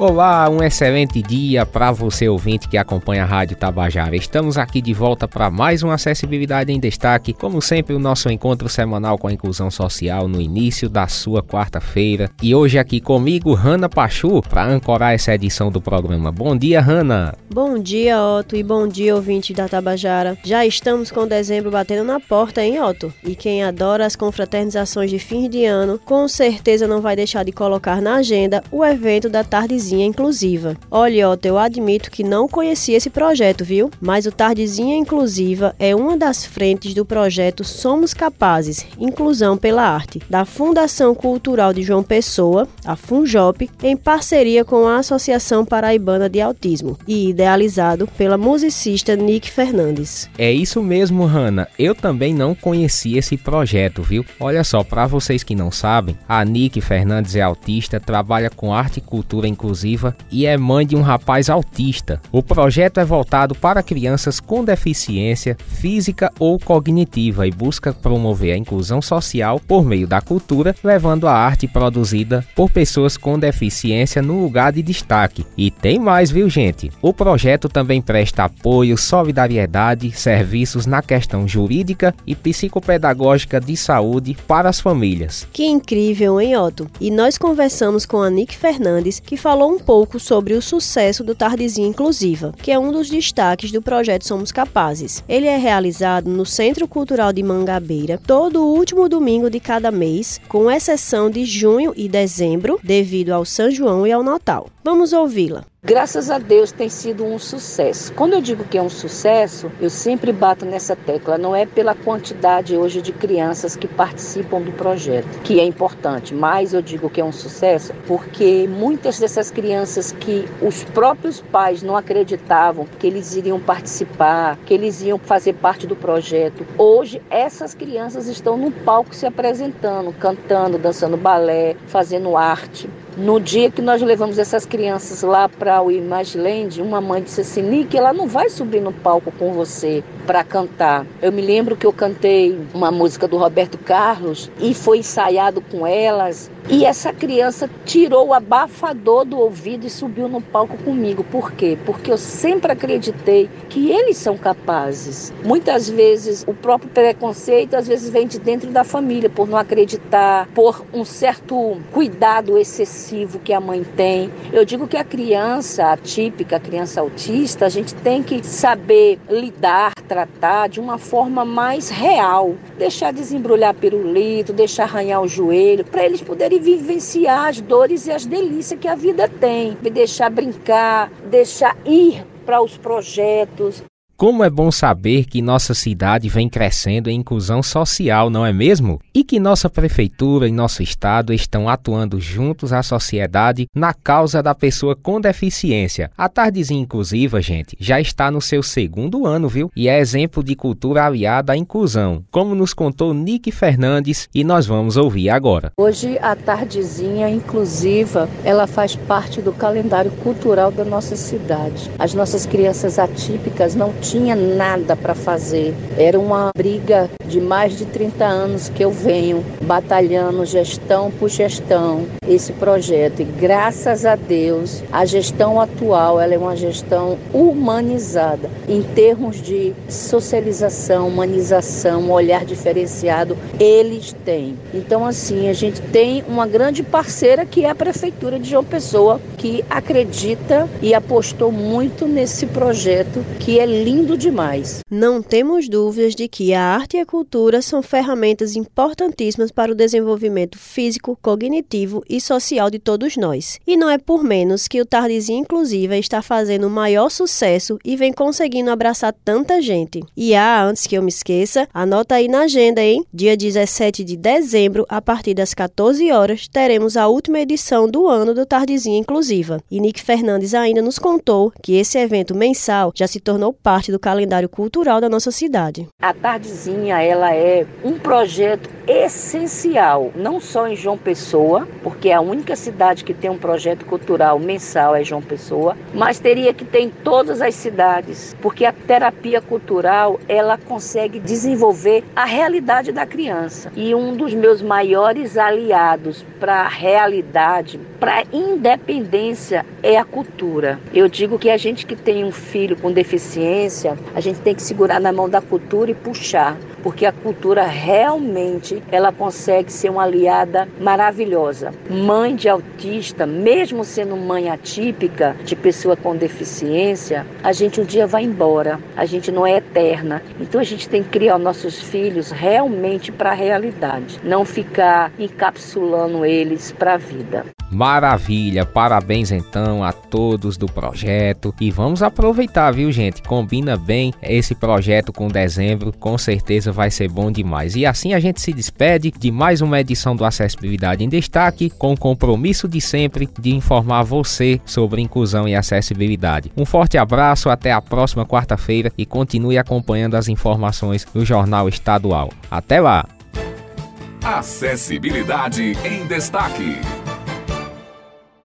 Olá, um excelente dia para você ouvinte que acompanha a Rádio Tabajara. Estamos aqui de volta para mais uma Acessibilidade em Destaque, como sempre o nosso encontro semanal com a inclusão social no início da sua quarta-feira. E hoje aqui comigo, Hanna Pachu, para ancorar essa edição do programa. Bom dia, Hanna. Bom dia, Otto, e bom dia, ouvinte da Tabajara. Já estamos com dezembro batendo na porta, hein, Otto? E quem adora as confraternizações de fim de ano, com certeza não vai deixar de colocar na agenda o evento da tardezinha Tardezinha Inclusiva. Olha, Otto, eu admito que não conhecia esse projeto, viu? Mas o Tardezinha Inclusiva é uma das frentes do projeto Somos Capazes, Inclusão pela Arte, da Fundação Cultural de João Pessoa, a FUNJOP, em parceria com a Associação Paraibana de Autismo e idealizado pela musicista Nick Fernandes. É isso mesmo, Hanna. Eu também não conhecia esse projeto, viu? Olha só, para vocês que não sabem, a Nick Fernandes é autista, trabalha com arte e cultura inclusiva inclusiva e é mãe de um rapaz autista. O projeto é voltado para crianças com deficiência física ou cognitiva e busca promover a inclusão social por meio da cultura, levando a arte produzida por pessoas com deficiência no lugar de destaque. E tem mais, viu, gente? O projeto também presta apoio, solidariedade, serviços na questão jurídica e psicopedagógica de saúde para as famílias. Que incrível, hein, Otto? E nós conversamos com a Nick Fernandes, que falou um pouco sobre o sucesso do Tardezinha Inclusiva, que é um dos destaques do projeto Somos Capazes. Ele é realizado no Centro Cultural de Mangabeira todo o último domingo de cada mês, com exceção de junho e dezembro, devido ao São João e ao Natal. Vamos ouvi-la. Graças a Deus tem sido um sucesso. Quando eu digo que é um sucesso, eu sempre bato nessa tecla. Não é pela quantidade hoje de crianças que participam do projeto, que é importante, mas eu digo que é um sucesso porque muitas dessas crianças que os próprios pais não acreditavam que eles iriam participar, que eles iam fazer parte do projeto, hoje essas crianças estão no palco se apresentando, cantando, dançando balé, fazendo arte. No dia que nós levamos essas crianças lá para o Imagiland, uma mãe disse assim: Nick, ela não vai subir no palco com você para cantar. Eu me lembro que eu cantei uma música do Roberto Carlos e foi ensaiado com elas. E essa criança tirou o abafador do ouvido e subiu no palco comigo. Por quê? Porque eu sempre acreditei que eles são capazes. Muitas vezes o próprio preconceito às vezes vem de dentro da família por não acreditar, por um certo cuidado excessivo que a mãe tem. Eu digo que a criança atípica, a criança autista, a gente tem que saber lidar, tratar de uma forma mais real, deixar desembrulhar pirulito, deixar arranhar o joelho, para eles poderem vivenciar as dores e as delícias que a vida tem, deixar brincar, deixar ir para os projetos, como é bom saber que nossa cidade vem crescendo em inclusão social, não é mesmo? E que nossa prefeitura e nosso estado estão atuando juntos à sociedade na causa da pessoa com deficiência. A Tardezinha Inclusiva, gente, já está no seu segundo ano, viu? E é exemplo de cultura aliada à inclusão, como nos contou Nick Fernandes e nós vamos ouvir agora. Hoje a Tardezinha Inclusiva, ela faz parte do calendário cultural da nossa cidade. As nossas crianças atípicas não tinha nada para fazer. Era uma briga de mais de 30 anos que eu venho batalhando gestão por gestão esse projeto. E graças a Deus, a gestão atual ela é uma gestão humanizada em termos de socialização, humanização, um olhar diferenciado, eles têm. Então assim, a gente tem uma grande parceira que é a prefeitura de João Pessoa, que acredita e apostou muito nesse projeto que é lindo demais. Não temos dúvidas de que a arte e a cultura são ferramentas importantíssimas para o desenvolvimento físico, cognitivo e social de todos nós. E não é por menos que o Tardezinha Inclusiva está fazendo o maior sucesso e vem conseguindo abraçar tanta gente. E ah, antes que eu me esqueça, anota aí na agenda, hein? Dia 17 de dezembro, a partir das 14 horas, teremos a última edição do ano do Tardezinha Inclusiva. E Nick Fernandes ainda nos contou que esse evento mensal já se tornou parte do calendário cultural da nossa cidade. A Tardezinha, ela é um projeto essencial, não só em João Pessoa, porque é a única cidade que tem um projeto cultural mensal é João Pessoa, mas teria que ter em todas as cidades, porque a terapia cultural, ela consegue desenvolver a realidade da criança. E um dos meus maiores aliados para a realidade, para a independência é a cultura. Eu digo que a gente que tem um filho com deficiência, a gente tem que segurar na mão da cultura e puxar, porque a cultura realmente ela consegue ser uma aliada maravilhosa. Mãe de autista, mesmo sendo mãe atípica de pessoa com deficiência, a gente um dia vai embora. A gente não é eterna. Então a gente tem que criar nossos filhos realmente para a realidade, não ficar encapsulando eles para a vida. Maravilha, parabéns então a todos do projeto e vamos aproveitar, viu gente? Combina bem esse projeto com dezembro, com certeza vai ser bom demais. E assim a gente se despede de mais uma edição do Acessibilidade em Destaque, com o compromisso de sempre de informar você sobre inclusão e acessibilidade. Um forte abraço, até a próxima quarta-feira e continue acompanhando as informações do Jornal Estadual. Até lá! Acessibilidade em Destaque.